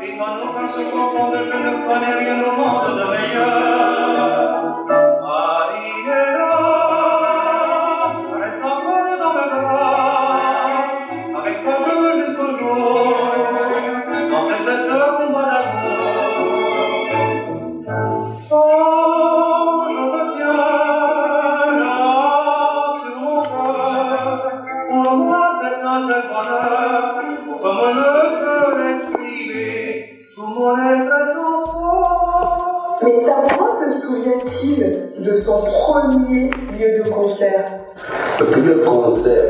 Viva nostra sua povera, per il mondo da meglio. premier lieu de concert. Le premier concert.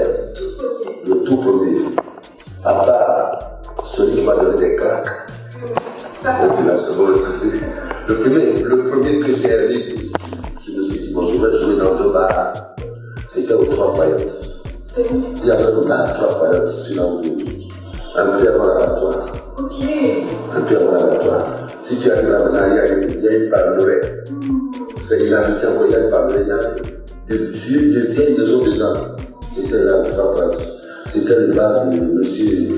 le monsieur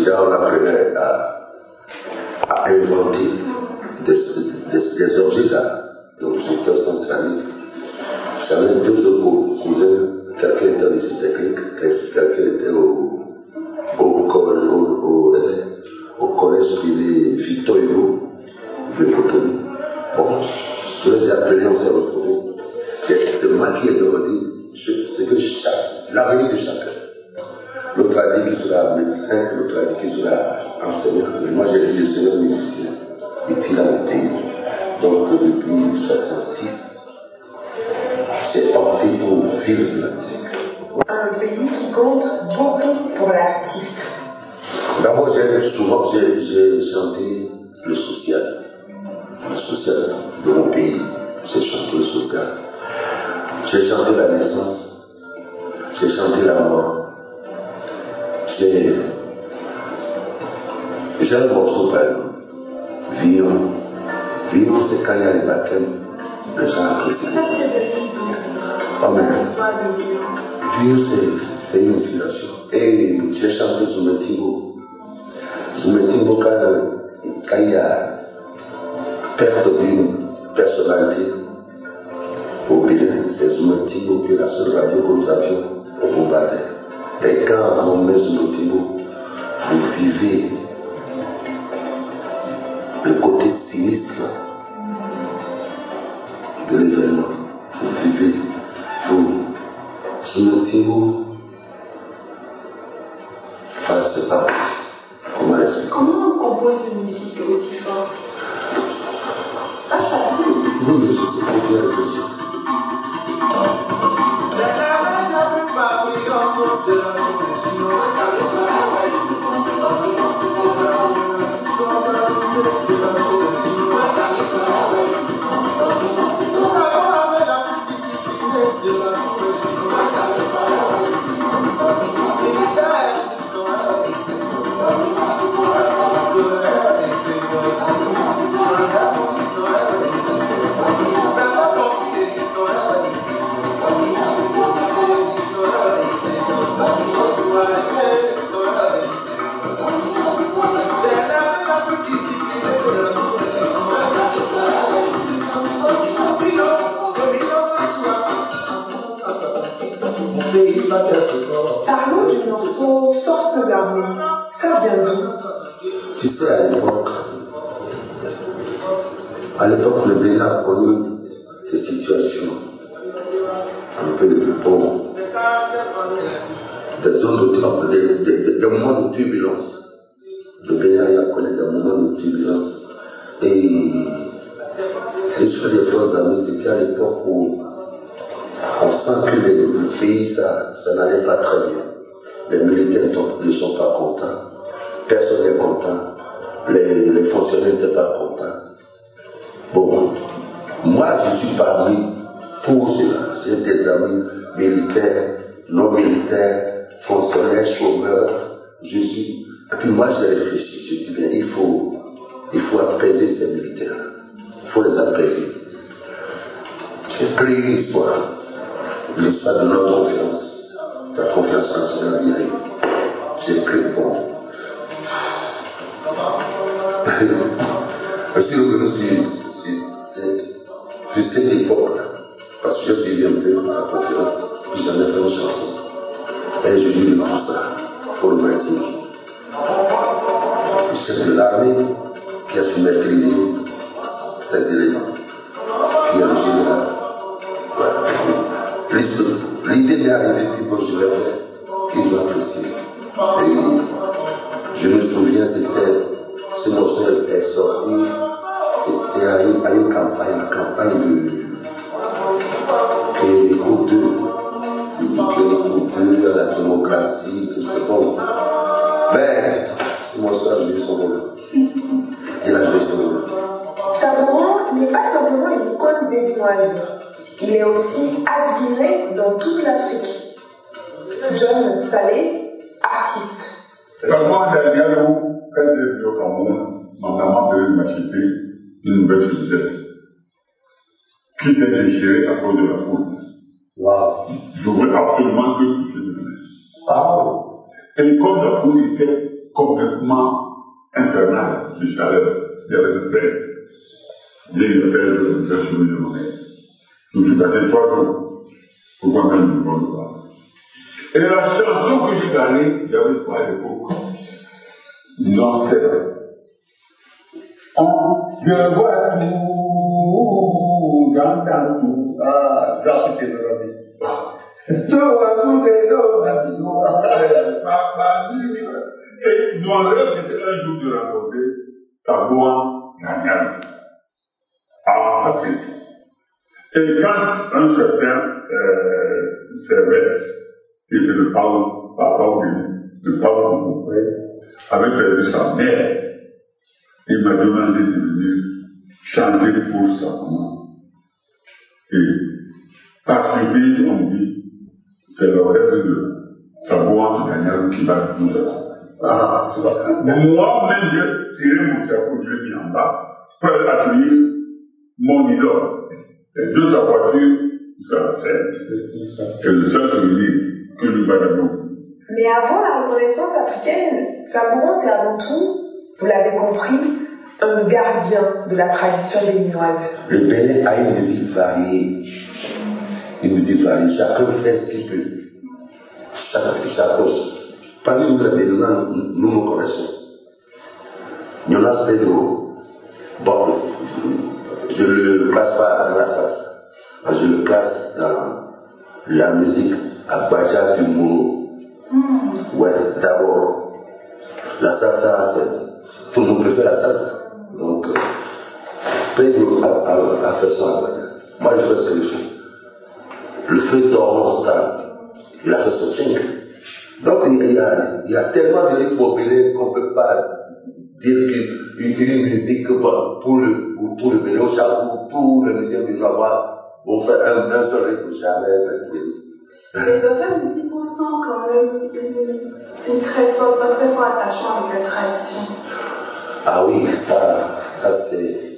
iniciado la primera etapa. le côté sinistre l'histoire des forces d'armée, c'était à l'époque où on sent que le, le pays, ça, ça n'allait pas très bien. Les militaires ne sont pas contents. Personne n'est content. Les, les fonctionnaires n'étaient pas contents. Bon, moi, je suis parmi pour cela. J'ai des amis militaires, Il est aussi admiré dans toute l'Afrique. John Salé, artiste. Vraiment, dernière où, quand j'ai vu au Cameroun, ma maman devait m'acheter une nouvelle chemisette qui s'est déchirée à cause de la foule? Waouh! Je voulais absolument que tout se. Waouh! Et comme la foule était complètement infernale du chaleur, il y avait de plaise. J'ai eu l'appel de la chemise de mon mère. Je passé trois jours pour qu'on même bon droit. Et la chanson que j'ai gagnée, j'avais pas l'époque, disons, c'est je vois tout, j'entends tout. Ah, Kédorami. Tout va tout dans ma vie. Et mon rêve, c'était un jour de rencontrer Sabouan Gagnan à Patrick. Et quand un certain euh, qui était le papa le Paul, avait perdu sa mère, il m'a demandé de venir chanter pour sa maman. Et par surprise, on dit, c'est le rêve de Sabouan Gagnan qui va nous accompagner. Ah. Moi-même, j'ai tiré mon chapeau, je l'ai mis en bas, pour accueillir mon idole. C'est de sa voiture sur la scène. C'est le seul souvenir que nous avons. Mais avant la reconnaissance africaine, Sabouran, c'est avant tout, vous l'avez compris, un gardien de la tradition béninoise. Le Bénin a une musique variée. Une musique variée. Chacun fait ce qu'il peut. Chacun, chacun. Parmi nous, les Béninois, nous, nous nous connaissons. Jonas Pedro, bon, je ne le classe pas dans la salsa. Je le classe dans la musique à Baja du Mono. Ouais, d'abord, la salsa, c'est, tout le monde préfère la salsa. Donc, euh, Pedro a, a- a fait son. Moi, je fais ce que je fais. Le feu Torrent stable, il a fait son tchèque. Donc, il y a, il y a tellement de rythmes qu'on ne peut pas dire qu'une une, une musique pour le, pour, pour le Bénin, Chabou, tous les musiciens béninois, vont faire un, un seul rythme, jamais pays. Mais dans ta musique, on sent quand même une, une très forte, un très fort attachement avec la tradition. Ah oui, ça, ça c'est.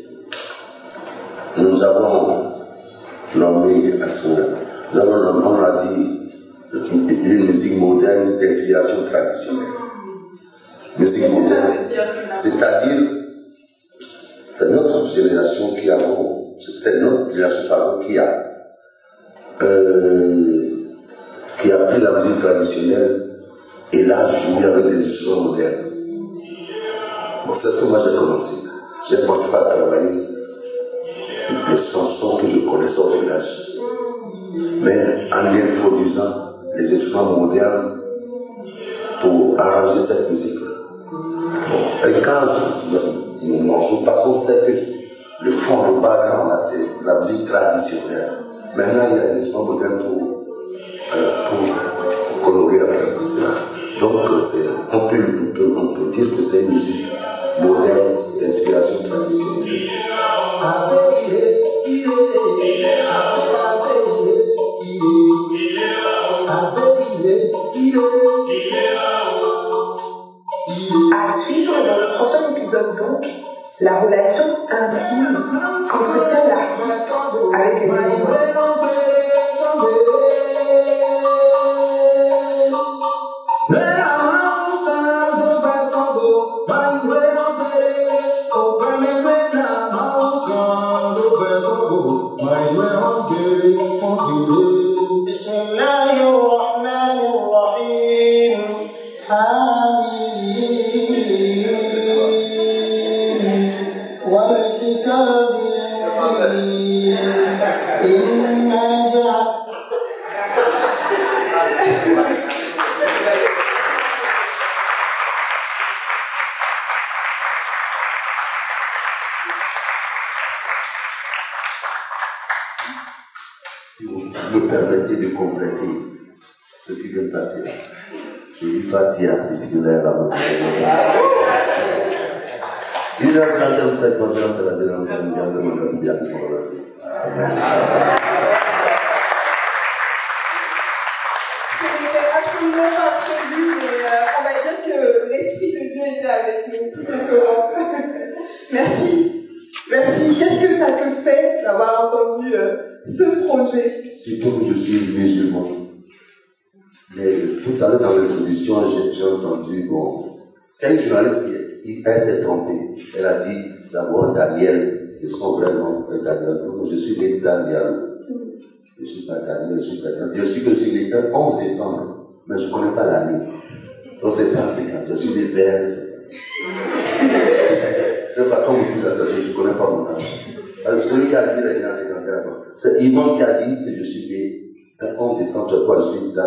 Nous avons nommé nous avons nommé, on a dit une, musique moderne d'inspiration traditionnelle. Musique Qu'est-ce que ça moderne. C'est-à-dire, c'est notre génération qui avons, c'est notre génération qui a, euh, qui a pris la musique traditionnelle et l'a joué avec des instruments modernes. Bon, c'est ce que moi j'ai commencé. J'ai commencé par travailler les chansons que je connaissais au village, mais en introduisant les instruments modernes le fond, le background, là, c'est la musique traditionnelle. Maintenant, il y a des instruments modernes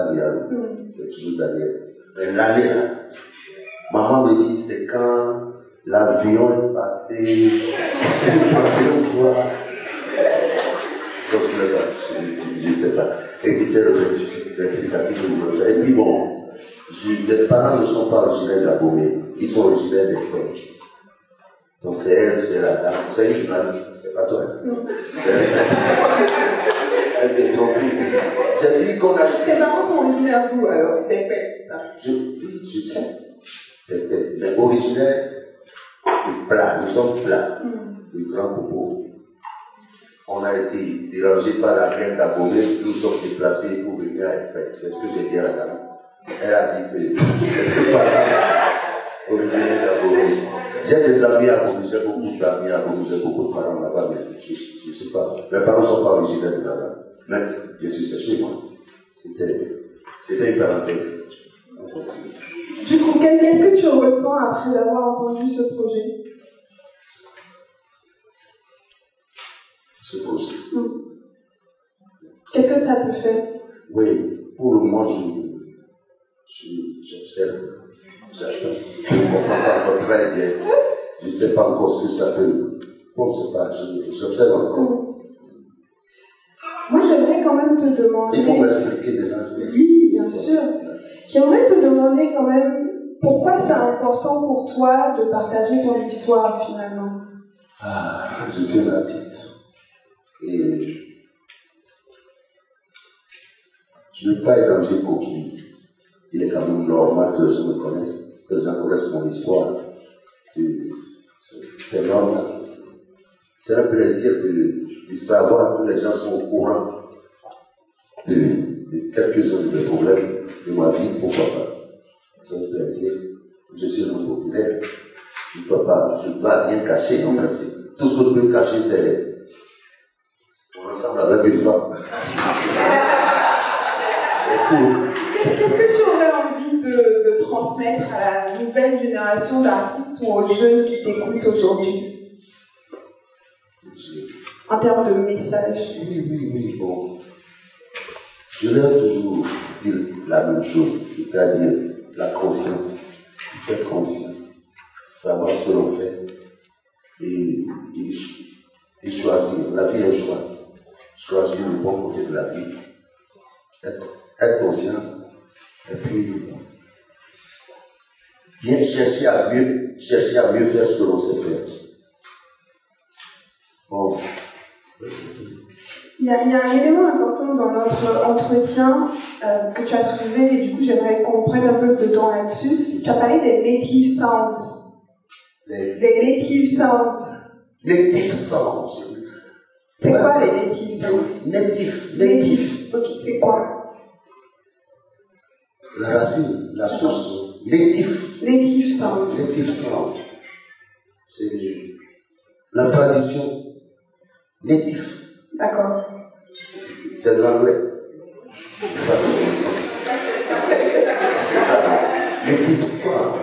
Daniel. C'est toujours Daniel. Mais l'année là, maman me dit c'est quand l'avion est passé, fois. Donc, je ne sais pas, je, je sais pas. Et c'était le rectificatif que je faire. Et puis bon, je- les parents ne sont pas originaires d'Abomey, ils sont originaires des French. Donc c'est elle, c'est la dame, c'est une journaliste, c'est pas toi. hein. C'est elle. Elle s'est trompée. J'ai dit qu'on a Tes parents sont originaires d'où alors Des pères, c'est ça je, oui, je sais. Mais, originaire de plat, nous sommes plats, de grands propos. On a été dérangés par la guerre d'Abomey, nous sommes déplacés pour venir à Epec. C'est ce que j'ai dit à la dame. Elle a dit que j'étais pas originaire d'Abomey. J'ai des amis à Abomey, j'ai beaucoup d'amis à Abomey, j'ai beaucoup de parents là-bas, mais je ne sais pas. Mes parents ne sont pas originaires de là-bas. Mais bien sûr, c'est chez moi. C'était une parenthèse. On continue. Du coup, qu'est- qu'est-ce que tu ressens après avoir entendu ce projet? Ce projet. Qu'est-ce que ça te fait? Oui, pour le moment, je, je- j'observe, j'attends. Je ne comprends pas très bien. Je ne sais pas encore ce que ça peut. Bon, c'est pas, je- j'observe encore. Moi, j'aimerais quand même te demander. Il faut m'expliquer maintenant. Oui, bien sûr. J'aimerais te demander quand même pourquoi c'est important pour toi de partager ton histoire finalement? Ah, je suis un artiste. Et Je ne veux pas être dans une coquille. Il est quand même normal que les gens me connaissent, que les gens connaissent mon histoire. C'est- normal. c'est- un plaisir de, savoir que les gens sont au courant de, quelques-uns de mes problèmes de ma vie, pourquoi pas. C'est un plaisir. Je suis un populaire. Je ne peux pas, je ne pas rien cacher en principe. Tout ce que je peux cacher, c'est mon ensemble avec une femme. C'est tout. Qu'est-ce qu'est-ce que tu aurais envie de, de transmettre à la nouvelle génération d'artistes ou aux jeunes qui t'écoutent aujourd'hui en termes de message Oui, oui, oui, bon. Je leur toujours dit la même chose, c'est-à-dire la conscience. Il faut être conscient, savoir ce que l'on fait et, et, et choisir. La vie est un choix. Choisir le bon côté de la vie. Être, être conscient et puis bien chercher à mieux, chercher à mieux faire ce que l'on sait faire. Bon. Il y, a, il y a un élément important dans notre entretien euh, que tu as soulevé et du coup j'aimerais qu'on prenne un peu de temps là-dessus. Tu as parlé des native sounds. Les Des native sounds. native sounds. C'est Ouais. quoi les native sounds Natif, natif. Native. Ok, c'est quoi? La racine, la source. Natif. Native sounds. Native sound. C'est la tradition. Natif. D'accord. C'est de l'anglais. C'est pas ça. Native sound.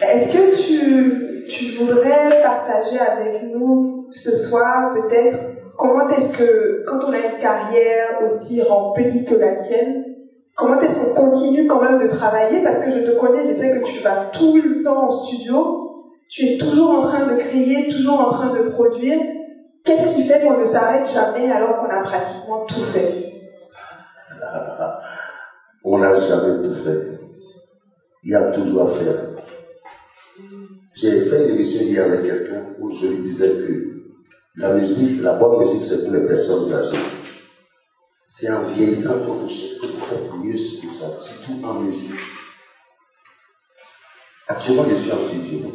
Est-ce que tu, tu voudrais partager avec nous ce soir peut-être comment est-ce que quand on a une carrière aussi remplie que la tienne, comment est-ce qu'on continue quand même de travailler? Parce que je te connais, je sais que tu vas tout le temps en studio, tu es toujours en train de créer, toujours en train de produire. Qu'est-ce qui fait qu'on ne s'arrête jamais alors qu'on a pratiquement tout fait? On n'a jamais tout fait. Il y a toujours à faire. J'ai fait une émission hier avec quelqu'un où je lui disais que la musique, la bonne musique, c'est pour les personnes âgées. C'est en vieillissant que vous, ce que ça, surtout en musique. Actuellement, je suis en studio.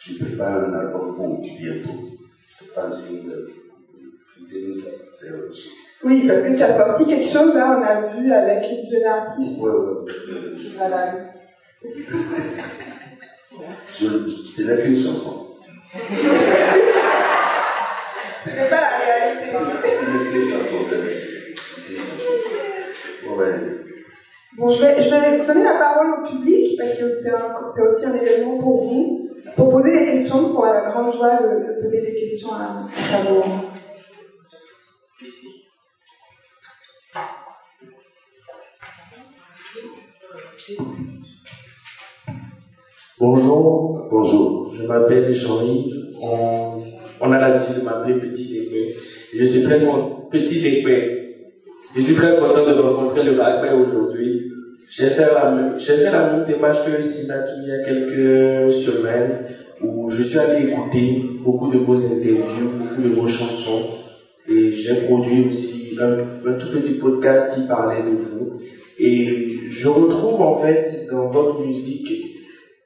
Je prépare un album pour bientôt. C'est pas un single. Ça, c'est autre chose. Oui, parce que tu as sorti quelque chose là, on a vu avec une jeune artiste. Ouais, ouais. Voilà. Je, je- ce n'est qu'une chanson. Ce n'est pas la Bon, je vais, donner la parole au public parce que c'est aussi un événement pour vous. Pour poser des questions, pour la grande joie de, poser des questions à, à Sabo. Bonjour, Bonjour. je m'appelle Jean-Yves. On, a l'habitude de m'appeler Petit Épée. Je suis très content, Petit Épée. Je suis très content de rencontrer le Ragbe aujourd'hui. J'ai fait fait la même démarche que Sinatou il y a quelques semaines où je suis allé écouter beaucoup de vos interviews, beaucoup de vos chansons et j'ai produit aussi un, un tout petit podcast qui parlait de vous. Et je retrouve en fait dans votre musique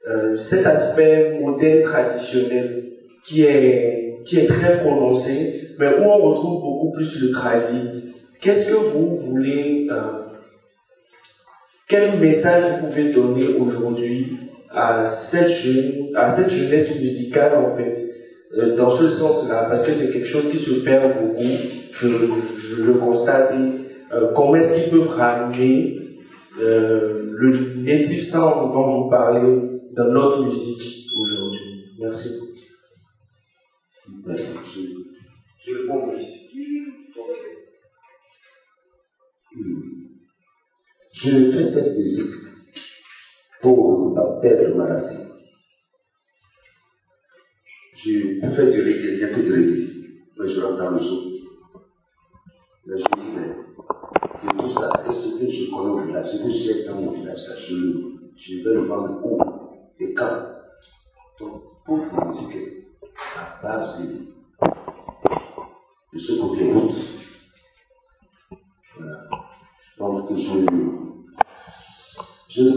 euh, cet aspect moderne traditionnel qui est, qui est très prononcé, mais où on retrouve beaucoup plus le tradit. Qu'est-ce que vous voulez, euh, quel message vous pouvez donner aujourd'hui à cette à cette jeunesse musicale en fait, euh, dans ce sens-là, parce que c'est quelque chose qui se perd beaucoup, je, le constate, euh, comment est-ce qu'ils peuvent ramener le native sound dont vous parlez dans notre musique aujourd'hui? Merci. Merci. Je, je Je fais cette musique pour ne pas perdre ma racine. Je peux faire du reggae, bien que du reggae, mais je rentre dans le zoo. Mais je dis, mais de tout ça, et ce que je connais au village, ce que j'ai dans mon village, je, je vais le vendre où? Et quand?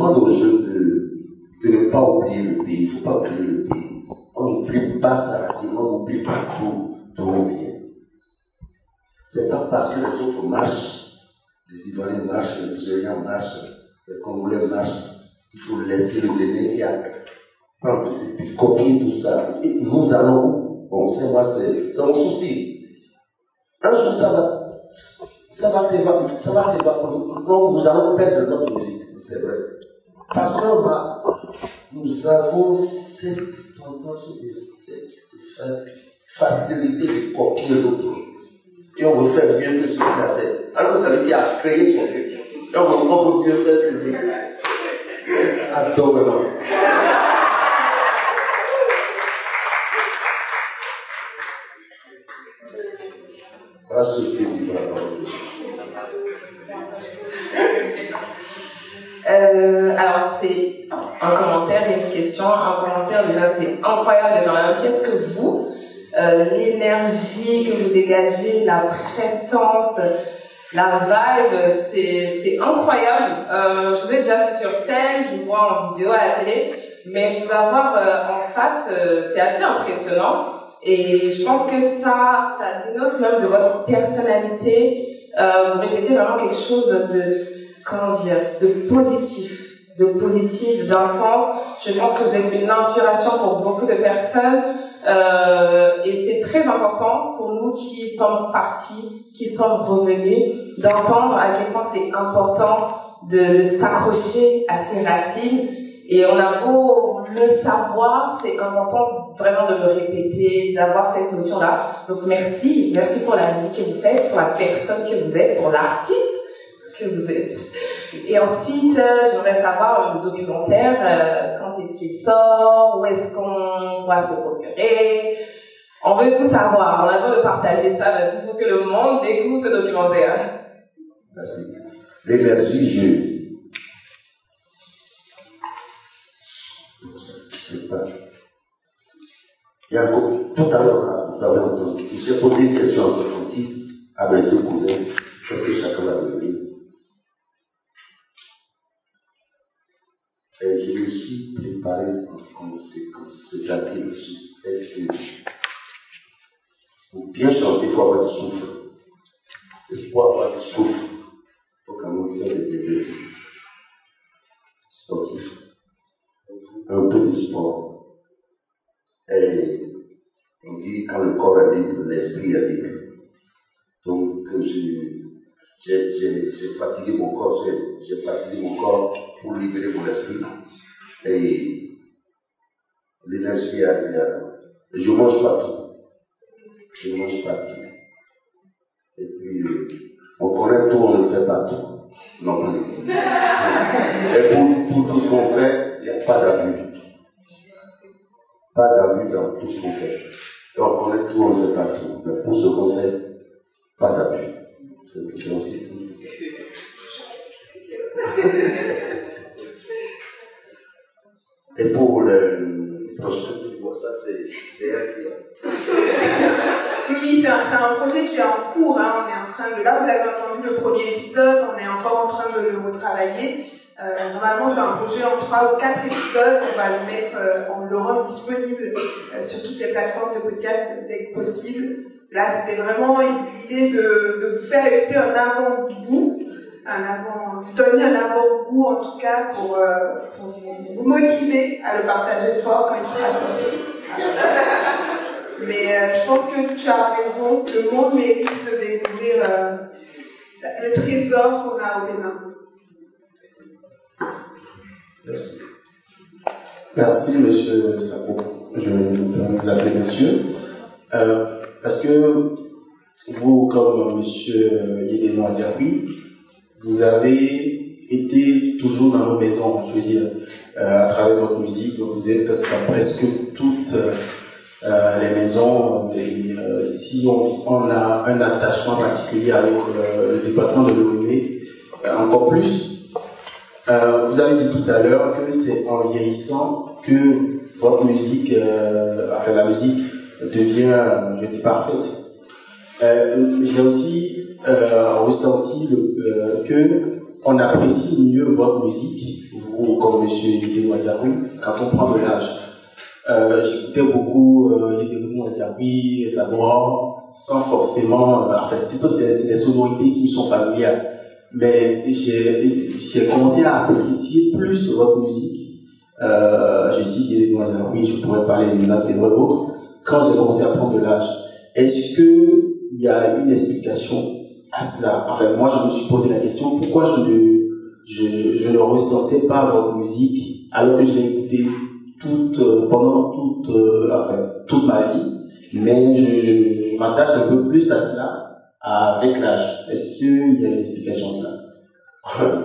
Demande aux jeunes de, ne pas oublier le pays. Il ne faut pas oublier le pays. On n'oublie pas sa racine, on n'oublie pas d'où d'où on vient. C'est pas parce que les autres marchent, les Ivoiriens marchent, les Nigériens marchent, les Congolais marchent, il faut laisser le bébé et prendre et puis copier tout ça. Et nous allons Bon, c'est moi, c'est mon souci. Un jour, ça va, ça va s'évaporer. Non, nous allons perdre notre musique, c'est vrai. Parce que bah, nous avons cette tendance et cette facilité de copier l'autre. Et on veut faire mieux que ce qu'il a fait. Alors ça veut dire a créé son truc. Et on veut, on mieux faire que lui. La vibe, c'est incroyable. Euh, je vous ai déjà vu sur scène, je vous vois en vidéo à la télé, mais vous avoir euh, en face, euh, c'est assez impressionnant. Et je pense que ça, ça dénote même de votre personnalité. Vous reflétez vraiment quelque chose de comment dire, de positif, de positif, d'intense. Je pense que vous êtes une inspiration pour beaucoup de personnes euh, et c'est très important pour nous qui sommes partis, qui sommes revenus, d'entendre à quel point c'est important de, s'accrocher à ses racines. Et on a beau le savoir, c'est important vraiment de le répéter, d'avoir cette notion-là. Donc merci, merci pour la musique que vous faites, pour la personne que vous êtes, pour l'artiste que vous êtes. Et ensuite, euh, j'aimerais savoir le documentaire, euh, quand est-ce qu'il sort, où est-ce qu'on doit se procurer. On veut tout savoir, on a besoin de partager ça parce qu'il faut que le monde découvre ce documentaire. Merci. L'énergie, je. C'est pas. Il y a tout à l'heure, vous avez j'ai posé une question à 66 à mes deux cousins. Qu'est-ce que chacun va devenir Et je me suis préparé en conséquence. C'est-à-dire, je sais que pour bien chanter, il faut avoir du souffle. Et pour avoir du souffle, il faut quand même faire des exercices sportifs. Un peu de sport. Et on dit quand le corps est libre, l'esprit est libre. Donc, j'ai j'ai- fatigué mon corps, j'ai- fatigué mon corps pour libérer mon esprit. Et l'énergie est moi. Et je mange pas tout. Je mange pas tout. Et puis, euh, on connaît tout, on ne fait pas tout. Non plus. Et pour, pour tout ce qu'on fait, il n'y a pas d'abus. Pas d'abus dans tout ce qu'on fait. Et on connaît tout, on ne fait pas tout. Mais pour ce qu'on fait, pas d'abus. C'est simple. que ça. Et pour le prochain bon, ça c'est qui a- Oui, oui, c'est un, c'est un projet qui est en cours. hein. On est en train de. Là, vous avez entendu le premier épisode. On est encore en train de le retravailler. Euh, normalement, c'est un projet en trois ou quatre épisodes. On va le mettre, euh, on le rend disponible euh, sur toutes les plateformes de podcast dès que possible. Là, c'était vraiment l'idée de, de vous faire écouter un avant-goût, un avant, vous donner un avant-goût en tout cas pour, euh, vous, motiver à le partager fort quand il sera sorti. Mais euh, je pense que tu as raison, le monde mérite de découvrir euh, le trésor qu'on a au Bénin. Merci. Merci, monsieur Sabo. Je me permets de l'appeler monsieur. Parce que vous, comme monsieur Yédéno Diaby, vous avez été toujours dans nos maisons, je veux dire, euh, à travers votre musique. Vous êtes dans presque toutes euh, les maisons. Euh, si on, a un attachement particulier avec le département de l'ONU, encore plus, vous avez dit tout à l'heure que c'est en vieillissant que votre musique, enfin la musique devient, je dis parfaite. Euh, J'ai aussi euh, ressenti le, euh, que on apprécie mieux votre musique, vous comme Monsieur Yedemo Diaroui, quand on prend de l'âge. Euh, J'écoutais beaucoup euh, Yedemo Diaroui, Zabora, sans forcément, euh, en fait, c'est ça, c'est des sonorités qui me sont familières. Mais j'ai commencé à apprécier plus votre musique. Euh, je cite Yedemo Diaroui, je pourrais parler de Nas Pedro et autres, quand j'ai commencé à prendre de l'âge. Est-ce que il y a une explication à cela? Enfin, moi, je me suis posé la question pourquoi je ne, je, ne ressentais pas votre musique alors que je l'ai écoutée toute, euh, pendant toute, euh, enfin, toute ma vie. Mais je, je, m'attache un peu plus à cela avec l'âge. Est-ce qu'il y a une explication à cela?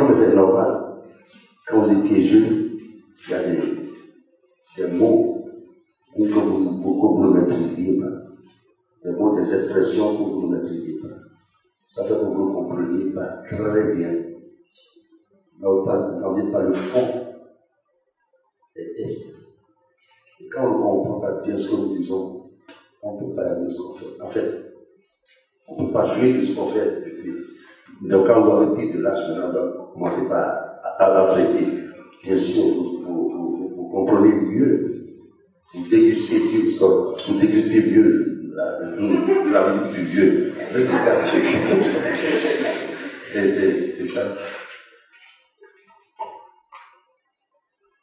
Non, c'est normal. Quand étiez jeune, il y a des, des mots que vous, ne maîtrisiez pas. Des mots, des expressions que vous ne maîtrisiez pas. Ça fait que vous ne compreniez pas très bien. N'avez pas le fond des textes. Et quand on ne comprend pas bien ce que nous disons, on ne peut pas aimer ce qu'on fait. En fait, on ne peut pas jouer de ce qu'on fait. Et puis, donc, quand vous avez pris de l'âge, maintenant, commencez pas à, à apprécier. Bien sûr, vous, mieux, vous dégustez mieux, la, musique du Dieu. Mais c'est ça, c'est- ça.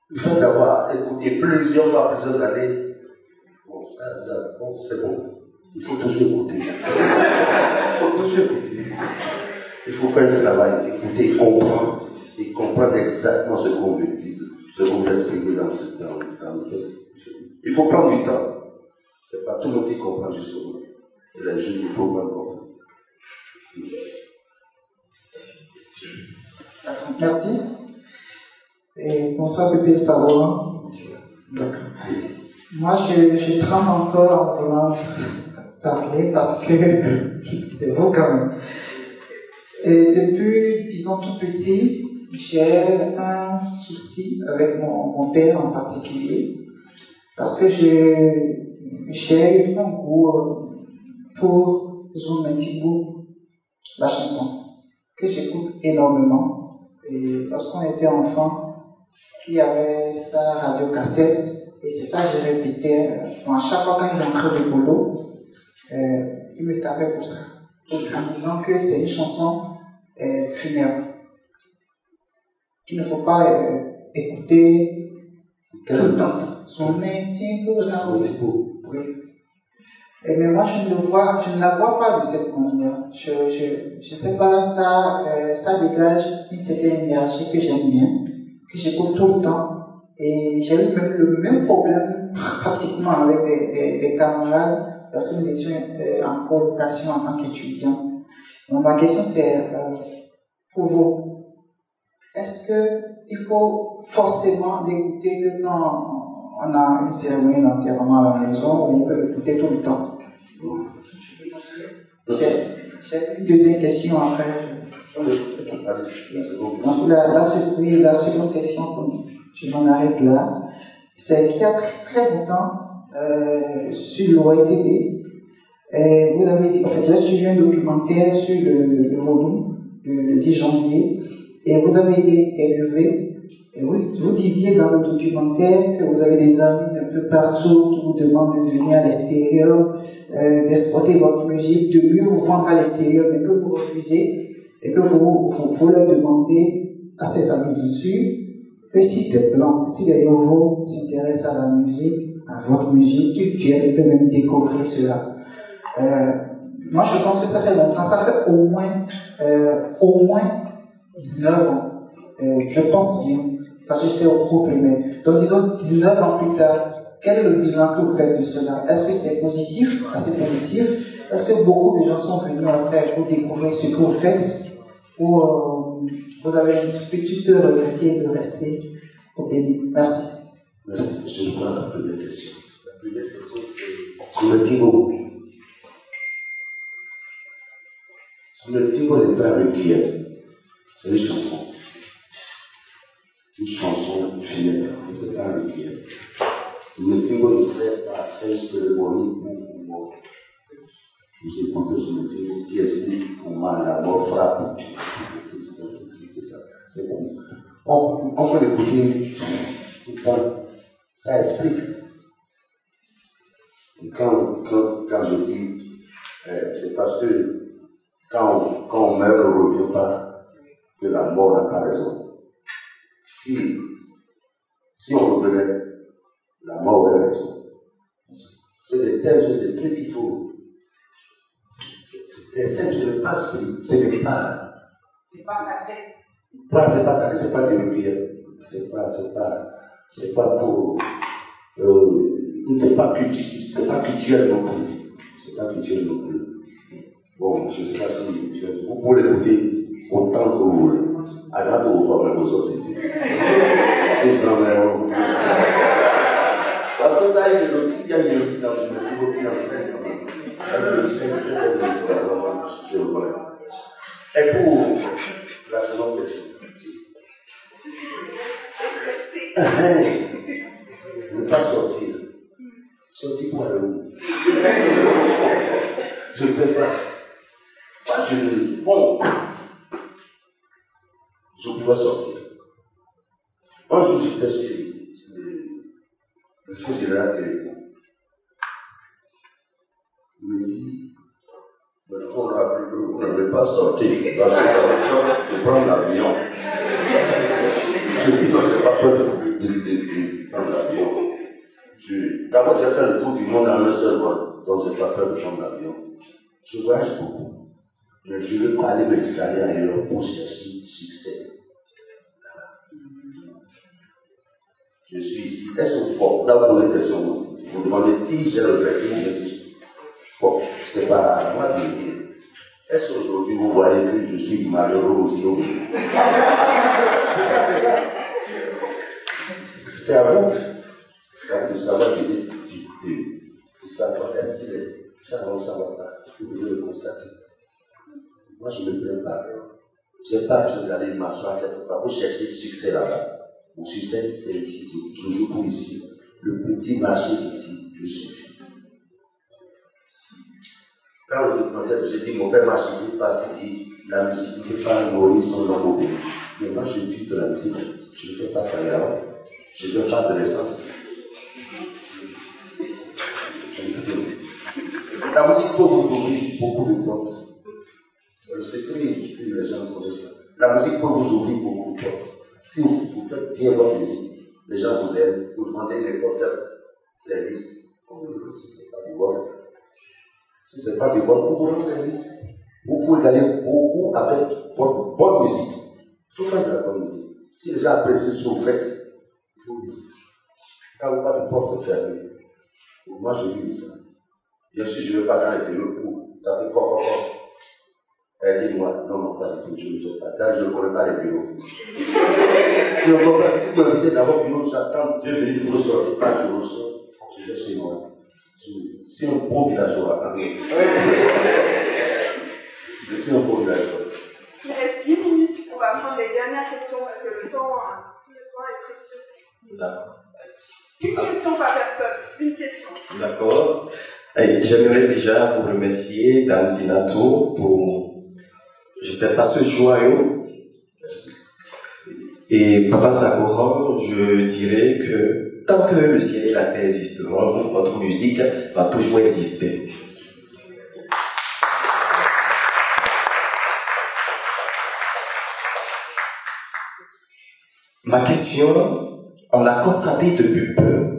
Le fait d'avoir écouté plusieurs fois, plusieurs années, bon, ça, bon, c'est bon. Il faut toujours écouter. Il faut toujours écouter. Il faut faire un travail, écouter, comprendre, et comprendre exactement ce qu'on veut dire, veut exprimer dans, ce, dans, dans le texte. Il faut prendre du temps. C'est pas tout le monde qui comprend justement. Et les jeunes ne peuvent pas comprendre. Merci. Et bonsoir, Pépé Savoie. D'accord. Moi, je, je tremble encore en voulant parler parce que c'est vous quand même. Et depuis, disons, tout petit, j'ai un souci avec mon, mon père en particulier parce que j'ai eu un goût euh, pour Zoumetibo, la chanson, que j'écoute énormément. Et lorsqu'on était enfant, il y avait sa radio cassette et c'est ça que je répétais. euh, Bon, à chaque fois quand il rentrait du boulot, euh, il me tapait pour ça, en disant que c'est une chanson euh, funèbre, qu'il ne faut pas euh, écouter tout le temps. Son métier pour la oui. Et mais moi, je ne, le vois, je ne la vois pas de cette manière. Je ne je, je sais pas, ça, euh, ça dégage une certaine énergie que j'aime bien, que j'écoute tout le temps. Et j'ai eu même le même problème pratiquement avec des, des, des camarades lorsque nous étions euh, en colocation en tant qu'étudiants. Donc ma question c'est, euh, pour vous, est-ce qu'il faut forcément l'écouter que quand on a une cérémonie d'enterrement à la maison ou on peut l'écouter tout le temps? J'ai j'ai une deuxième question après. Donc la, la, se- oui, la seconde question, je m'en arrête là, c'est qu'il y a très, très longtemps, euh, sur l'OITB, euh, vous avez dit, en fait, j'ai suivi un documentaire sur le, le, le volume, le, le 10 janvier, et vous avez été interviewé, et vous, vous disiez dans le documentaire que vous avez des amis d'un peu partout qui vous demandent de venir à l'extérieur, euh, d'exporter votre musique, de mieux vous vendre à l'extérieur, mais que vous refusez, et que vous, vous, leur demandez à ces amis bien sûr, que si des blancs, si des nouveaux s'intéressent à la musique, à votre musique, qu'ils viennent peut même découvrir cela. Euh, moi, je pense que ça fait longtemps, ça fait au moins, euh, au moins 19 ans. Euh, je pense bien, parce que j'étais au pro primaire. Donc, disons 19 ans plus tard, quel est le bilan que vous faites de cela? Est-ce que c'est positif, assez positif Est-ce que beaucoup de gens sont venus après pour découvrir ce que vous faites? Ou euh, vous avez un petit peu, tu peux regretter de rester au Bénin? Merci. Merci. Je prends la première question. La première question, c'est sur le Tingo. Sur le Tingo n'est pas requiem. C'est une chanson. Une chanson funèbre, c'est pas un requiem. Sur le Tingo ne sert pas faire une cérémonie pour mort. vous écoutez sur le télé qui explique comment la mort frappe? C'est tout c'est ça. C'est bon. On, peut l'écouter tout le temps. Ça explique. Et quand, quand, quand je dis, euh, c'est parce que quand quand on meurt, on ne revient pas que la mort n'a pas raison. Si, si on revenait, la mort aurait raison. C'est des thèmes, c'est des trucs qu'il faut. C'est simple, ce n'est pas ce n'est pas. C'est pas sacré. C'est pas sacré, c'est pas des requiem. C'est pas, c'est pas, c'est pas pour. Euh, c'est pas culturel, c'est pas culturel non plus. C'est pas culturel non plus. Bon, je ne sais pas si vous pouvez l'écouter autant que vous voulez. Vous voyez même aux autres ici. Parce que ça, il y a une il y a une mélodie une mélodie qui train de la mélodie, c'est une très belle mélodie dans je le. Et pour la seconde question. Ne pas sortir. Sortir pour aller où? Je ne sais pas. Moi, je. Bon. Je pouvais sortir. Un jour, j'étais chez le chef général. Il me dit on n'avait pas sorti parce avait peur de prendre l'avion. Je dis non, je n'ai pas peur de prendre l'avion. D'abord, j'ai fait le tour du monde en un seul vol, donc je n'ai pas peur de prendre l'avion. Je voyage beaucoup, mais je ne veux pas aller m'installer ailleurs pour chercher succès. Je suis ici. Est-ce que, bon, posé une question, vous, demandez si j'ai regretté ou bien si. Bon, ce n'est pas à moi de dire. Est-ce qu'aujourd'hui vous voyez que je suis malheureux aussi m'asseoir quelque pour chercher succès là-bas. Mon succès, c'est ici. Je joue pour ici. Le petit marché ici, je suffit. Quand le documentaire, j'ai dit mon père m'a suivi parce qu'il dit la musique ne peut pas nourrir son homme Mais moi, je vis de la musique. Je ne fais pas faire Je ne fais pas de l'essence. La musique peut vous ouvrir beaucoup de portes. C'est le secret que les gens connaissent. La musique peut vous ouvrir beaucoup de portes. Si vous, vous faites bien votre musique, les gens vous aiment, vous demandez n'importe quel service. Oh, si ce n'est pas du vol, si ce n'est pas du vol, vous vous rend service. Vous pouvez gagner beaucoup avec votre bonne musique. Vous faites de la bonne musique. Si les gens apprécient ce que vous faites, il faut. Quand pas de porte fermée, moi je vis de ça. Bien sûr, je ne vais pas dans les bureaux pour taper quoi, quoi, quoi. Aidez-moi. Non, non, pas du tout. Je ne fais pas. Je ne connais pas les bureaux. je ne connais pas. Si vous m'invitez dans votre bureau, j'attends deux minutes, vous ne sortez pas, je ressors. Je laisse chez moi. Je suis un bon villageois. Je suis un bon villageois. Il reste 10 minutes. On va prendre les dernières questions parce que le temps, le temps est précieux. D'accord. Une question par personne. Une question. D'accord. J'aimerais déjà vous remercier, Dan Sinato, pour sais pas ce joyau. Et Papa Sakoran, je dirais que tant que le ciel et la terre existeront, votre musique va toujours exister. Ma question, on a constaté depuis peu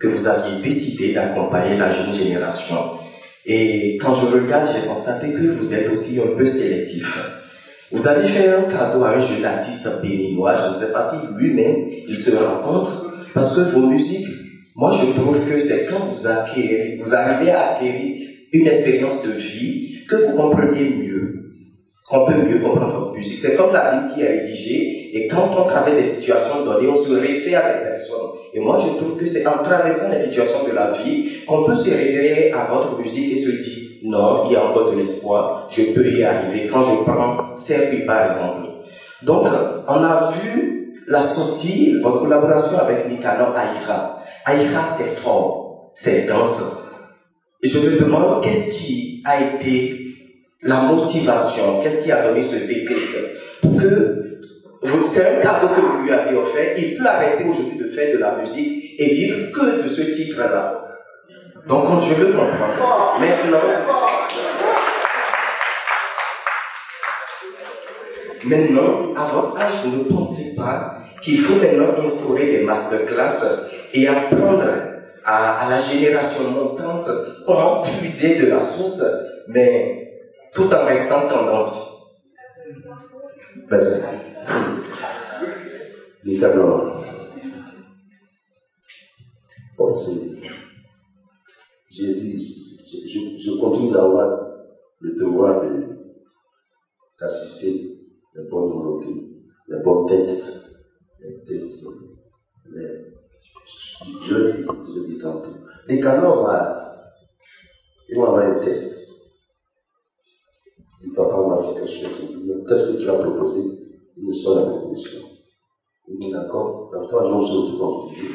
que vous aviez décidé d'accompagner la jeune génération et quand je regarde, j'ai constaté que vous êtes aussi un peu sélectif. Vous avez fait un cadeau à un jeune artiste béninois, je ne sais pas si lui-même il se rencontre, parce que vos musiques, moi je trouve que c'est quand vous acquérez, vous arrivez à acquérir une expérience de vie que vous compreniez mieux, qu'on peut mieux comprendre votre musique. C'est comme la Bible qui est rédigée, et quand on travaille des situations données, on se réfère à des personnes. Et moi, je trouve que c'est en traversant les situations de la vie qu'on peut se référer à votre musique et se dire, non, il y a encore de l'espoir, je peux y arriver. Quand je prends Serpi, par exemple. Donc, on a vu la sortie, votre collaboration avec Mikano Aïra. Aïra, c'est fort, c'est dense. Je me demande, qu'est-ce qui a été la motivation? Qu'est-ce qui a donné ce déclic? Pour que c'est un cadeau que vous lui avez offert. Il peut arrêter aujourd'hui de faire de la musique et vivre que de ce titre-là. Donc je veux comprendre. Maintenant, maintenant, à votre âge, vous ne pensez pas qu'il faut maintenant instaurer des masterclass et apprendre à, à la génération montante comment puiser de la source, mais tout en restant tendance. Bon, c'est. J'ai dit, je, continue d'avoir le devoir d'assister les bonnes volontés, les bonnes têtes, les têtes. Les, je, je le dis, je le dis tantôt. Nicanor m'a. Il m'a envoyé un test. Le papa m'a fait quelque chose. Qu'est-ce que tu as proposé? Il me sort la proposition. Il dit d'accord, dans trois jours, je en studio.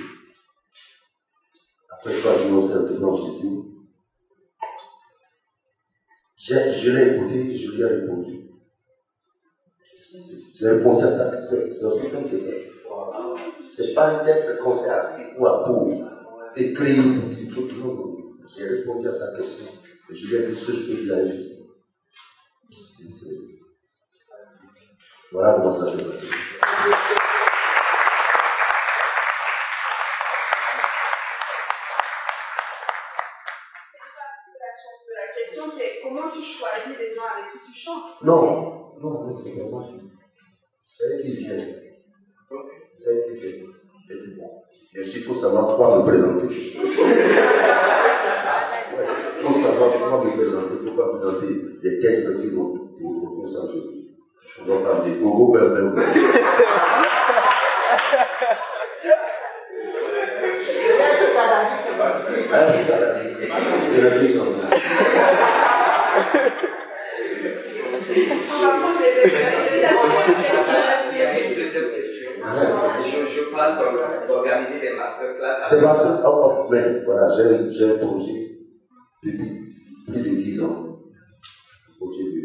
Après trois jours, on s'est retrouvé en studio. J'ai- Je l'ai écouté, je lui ai répondu. J'ai répondu à ça. C'est c'est aussi simple que ça. C'est pas un test qu'on s'est assis ou à pour écrire. Il faut non. J'ai répondu à sa question. Et je lui ai dit ce que je peux dire à un fils. C'est- c'est- Voilà comment ça s'est passé. Question qui est comment tu choisis les gens avec qui tu chantes? Non, non, non, c'est pas moi qui. C'est elle qui vient. C'est elle qui vient. Et puis bon, bien sûr, il faut savoir quoi me présenter. Ouais, il faut savoir comment me présenter. Il ne faut pas présenter des tests qui vont pour aucun sens. On des gogo, ben, ben, ben. Hein, c'est la sais. On va prendre des Je, pense d'organiser des masterclass. Parce que, oh, oh, mais voilà, j'ai un- projet depuis plus de 10 ans. Un projet de.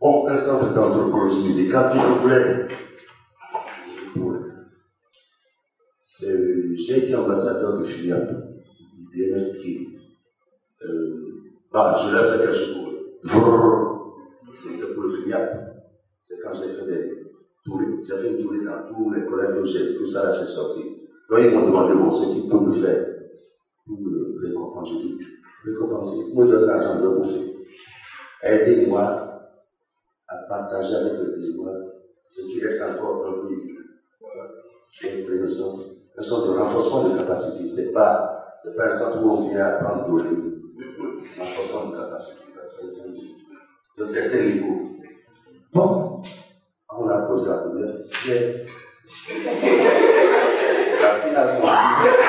Bon, un centre d'anthropologie musicale pour- c'est- J'ai été ambassadeur de FUNIAP, du BNFP. Euh, je l'ai fait quelque chose. C'était pour le FUNIAP. C'est quand j'ai fait des tournées. J'ai fait une tournée dans tous les collèges où j'ai tout ça, là, j'ai sorti. Donc ils m'ont demandé ce qu'ils peuvent me faire pour me récompenser. J'ai dit, récompenser, me donner l'argent, je vais bouffer. Aidez-moi à partager avec le Béninois ce qui reste encore un peu ici. Créé un centre, un centre de renforcement de capacité. C'est pas, c'est pas un centre où on vient apprendre de certain niveau. Bon, on a posé la première, mais la fille a fondu.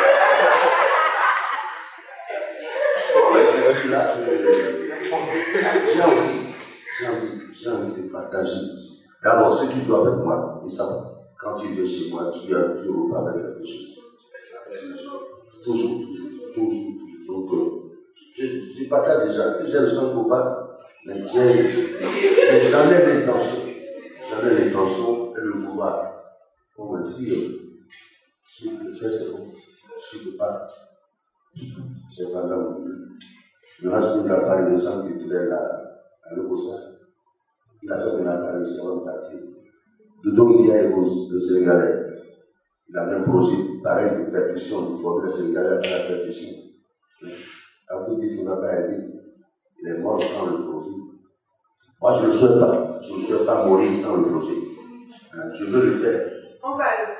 J'ai envie, j'ai envie, j'ai envie de partager. D'abord, ceux qui jouent avec moi, ils savent, quand tu viens chez moi, tu as tu repars avec quelque chose. Toujours, toujours, toujours. Donc, euh, je, partage déjà, j'ai le sang pour pas, mais j'ai, mais j'en ai l'intention, j'en ai l'intention et le vouloir. Si, euh, si je le fais, c'est bon. Si je ne peux pas, c'est pas grave non plus. Le reste de la parlé de sang culturel à, à l'Obosa. Il a fait de la parole sur un papier. De Dombia et le Sénégalais. Il a un projet pareil de percussion, de former le Sénégalais à la percussion. Abdou dit qu'il n'a pas aidé. Il est mort sans le projet. Moi, je ne le souhaite pas. Je ne souhaite pas mourir sans le projet. Hein, Je veux le faire. On va le faire.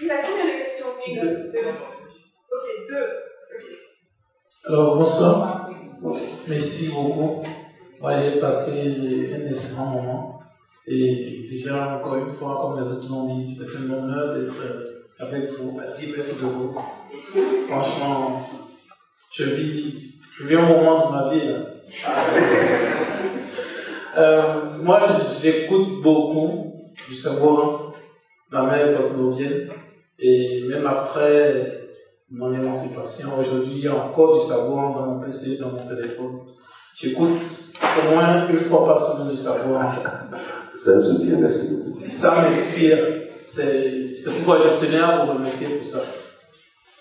Il a combien de questions Deux. Ok, deux. Alors, bonsoir. Merci beaucoup. Moi, j'ai passé un excellent moment. Encore une fois, comme les autres l'ont dit, c'est un honneur d'être avec vous, à 10 mètres de vous. Franchement, je vis, je un moment de ma vie. Euh, moi, j'écoute beaucoup du savoir ma mère botnovienne et même après mon émancipation, aujourd'hui, il y a encore du savoir dans mon PC, dans mon téléphone. J'écoute au moins une fois par semaine du savoir. C'est un soutien, merci ça m'inspire. C'est pourquoi je tenais à vous remercier pour ça.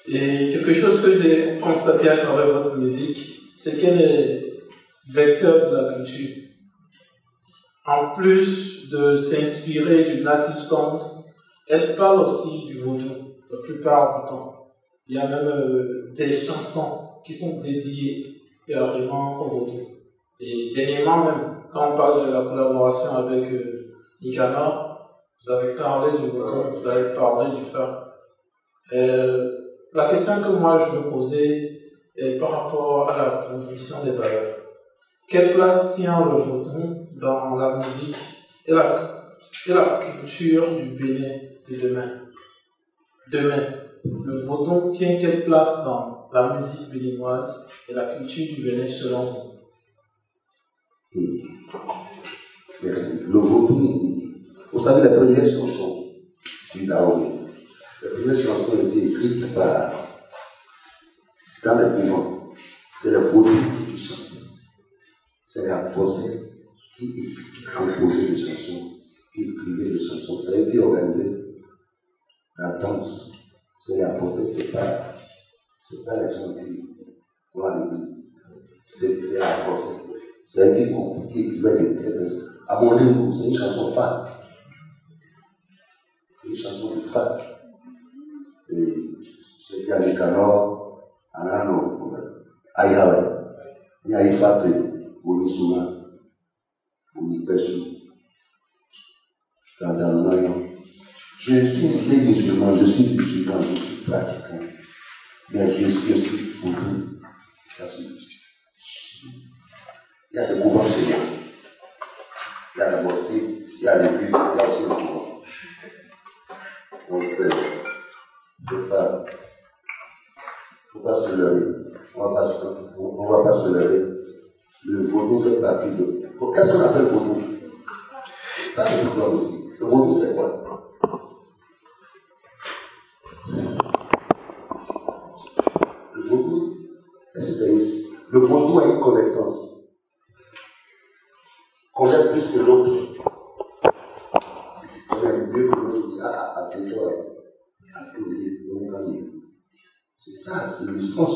Et quelque chose que j'ai constaté à travers votre musique, c'est qu'elle est vecteur de la culture. En plus de s'inspirer du native sound, elle parle aussi du vaudou, la plupart du temps. Il y a même euh, des chansons qui sont dédiées carrément au vaudou. Et dernièrement quand on parle de la collaboration avec euh, Nicanor, vous avez parlé du vaudou, vous avez parlé du. Euh, la question que moi je me posais est par rapport à la transmission des valeurs. Quelle place tient le vaudou dans la musique et la, et la culture du Bénin de demain? Demain, le vaudou tient quelle place dans la musique béninoise et la culture du Bénin selon vous? Merci. Le vaudou, vous savez, la première chanson du Daomé, la première chanson a été écrite par, dans les couvents, c'est les ici qui chantaient. C'est les Afosais qui, qui composaient des chansons, qui écrivaient des chansons. C'est eux qui organisaient la danse. C'est les Afosais, c'est pas, c'est pas les gens qui vont à l'église. C'est les Afosais. C'est qui, qui écrivaient des très À mon niveau, c'est une chanson fan. C'est une chanson de fan. Et j'étais à Nicanor, à Nano, à Yahweh. Y a Ifate, Onisuma, Onipesu, dans dans le noyau. Je suis né musulman, je suis musulman, je suis pratiquant. Mais je suis aussi que il y a des couvents chez moi. Il y a la mosquée, il y a l'église, il y a aussi le couvent. Donc, il ne faut pas, se leurrer. On ne va, va pas se leurrer. Le vaudou fait partie de. Qu'est-ce qu'on appelle vaudou? Ça le problème aussi. Le vaudou, c'est quoi?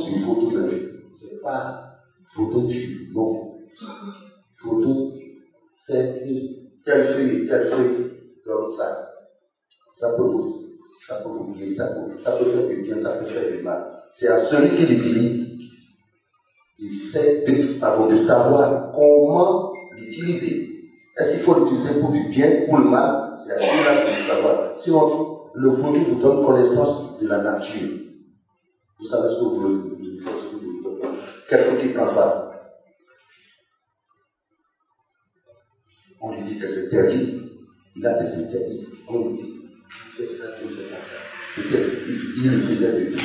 Du vaudou même. C'est pas vaudou tu, non. Vaudou, c'est telle feuille, telle feuille donne ça. Ça peut vous, ça peut vous ça peut, ça peut faire du bien, ça peut faire du mal. C'est à celui qui l'utilise il sait de, pardon, de savoir comment l'utiliser. Est-ce qu'il faut l'utiliser pour du bien ou le mal? C'est à celui-là faut savoir. Sinon, le vaudou vous donne connaissance de la nature. Vous savez ce que vous voulez quel type d'enfant On lui dit des interdits. Il a des interdits. On lui dit, tu fais ça, tu ne fais pas ça. Il, il le faisait de tout.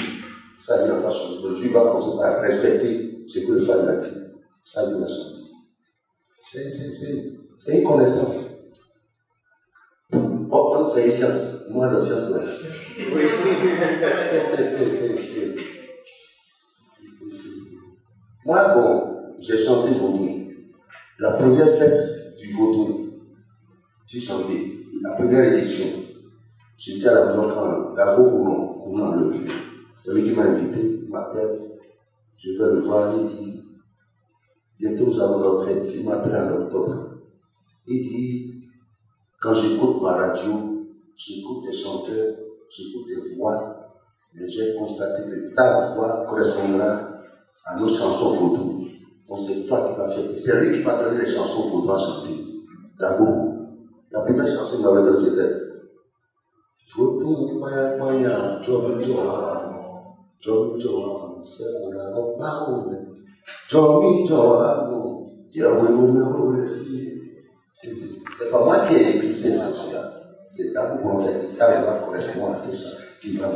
Ça ne lui a pas changé. Le juif va continuer à respecter ce que le femme a dit. Ça lui a changé. C'est une connaissance. Oh, oh, c'est une science. Moi, la science, ouais. C'est, c'est, c'est, c'est. Moi, bon, j'ai chanté vaudou. La première fête du vaudou, j'ai chanté. La première édition. J'étais à la maison quand Dago Kounon, Kounon le c'est lui qui m'a invité, il m'appelle, je vais le voir, il dit, bientôt nous avons notre fête, il m'appelle en octobre. Il dit, quand j'écoute ma radio, j'écoute des chanteurs, j'écoute des voix, et j'ai constaté que ta voix correspondra à nos chansons vaudou. Donc c'est toi qui vas faire. C'est lui qui m'a donné les chansons vaudou à chanter. D'abord, la première chanson qu'il m'avait donnée, c'était Vaudou, Maya, Maya. Jomi Babaone, Jomi qui chanson-là. C'est qu'on a dit, qui va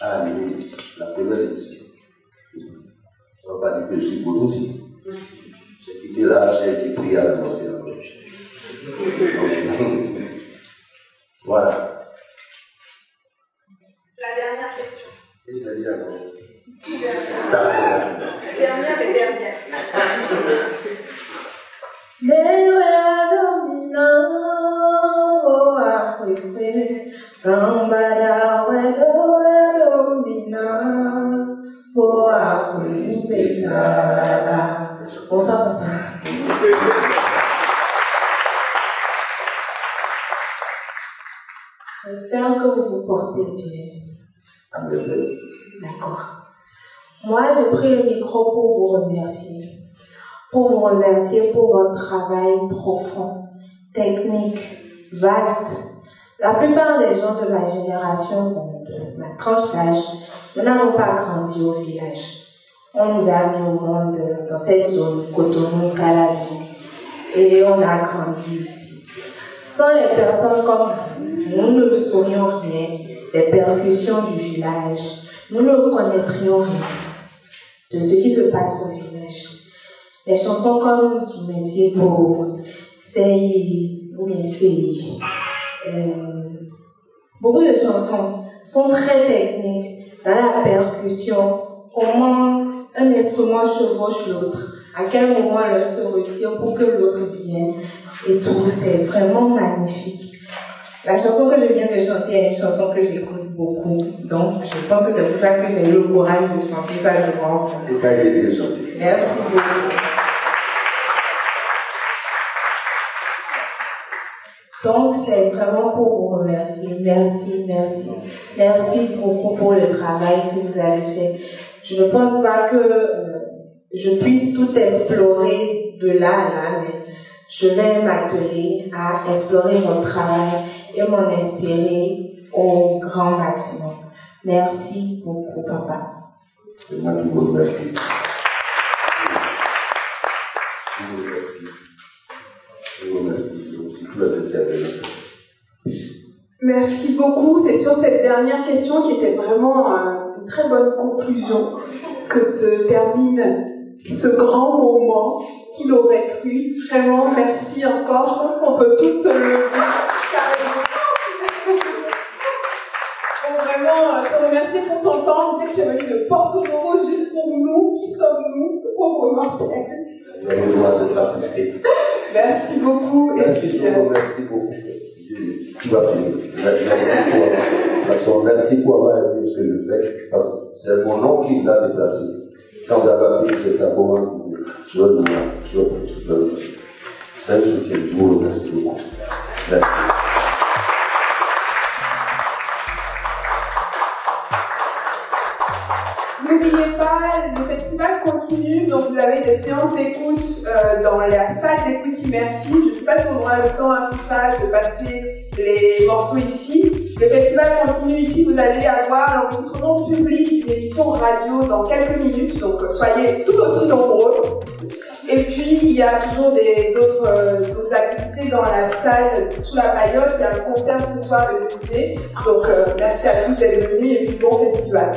ah, a amené la première édition. Ça ne veut pas dire que je suis content aussi. J'ai quitté là, j'ai été pris à la mosquée la voilà. La dernière question. Et la dernière. La Dernière. La Dernière des dernières. Lewe domina o ahwewe, kambara wedo. Bonsoir, papa. J'espère que vous vous portez bien. D'accord. Moi, j'ai pris le micro pour vous remercier. Pour vous remercier pour votre travail profond, technique, vaste. La plupart des gens de ma génération, de ma tranche d'âge, nous n'avons pas grandi au village. On nous a mis au monde dans cette zone, Cotonou, Calavi, et on a grandi ici. Sans les personnes comme vous, nous ne saurions rien des percussions du village. Nous ne connaîtrions rien de ce qui se passe au village. Les chansons comme Soumetier pour Sei ou bien euh, beaucoup de chansons sont très techniques dans la percussion, comment un instrument chevauche l'autre, à quel moment l'un se retire pour que l'autre vienne et tout, c'est vraiment magnifique. La chanson que je viens de chanter est une chanson que j'écoute beaucoup, donc je pense que c'est pour ça que j'ai eu le courage de chanter ça devant vous. Et ça a été bien chanté. Merci beaucoup. Donc, c'est vraiment pour vous remercier. Merci, merci. Merci beaucoup pour le travail que vous avez fait. Je ne pense pas que euh, je puisse tout explorer de là à là, mais je vais m'atteler à explorer votre travail et m'en inspirer au grand maximum. Merci beaucoup, papa. C'est moi qui vous remercie. Je vous remercie. Je vous remercie. Je vous remercie tous les intervenants. Merci beaucoup. C'est sur cette dernière question qui était vraiment euh, une très bonne conclusion que se termine ce grand moment. Qui l'aurait cru Vraiment, merci encore. Je pense qu'on peut tous se lever. Bon, vraiment, euh, te remercier pour ton temps. Dès que tu es venu de Porto Novo juste pour nous, qui sommes nous, pauvres mortels. Merci beaucoup. Et Merci, puis, vous remercie beaucoup. Je- Tout va finir. Merci pour, parce merci pour avoir aimé ce que je fais. Parce que c'est mon nom qui l'a déplacé. Quand vous avez appris, c'est ça pour moi. Je veux le je veux le C'est un soutien. Je vous remercie. Merci. N'oubliez pas, le festival continue, donc vous avez des séances d'écoute euh, dans la salle d'écoute Immersive. Je ne sais pas si on aura le temps à tout ça de passer les morceaux ici. Le festival continue ici, vous allez avoir l'enregistrement public d'une émission radio dans quelques minutes, donc soyez tout aussi nombreux. Et puis, il y a toujours d'autres euh, activités dans la salle sous la paillote. Il y a un concert ce soir de musée. Donc, euh, merci à tous d'être venus et puis bon festival.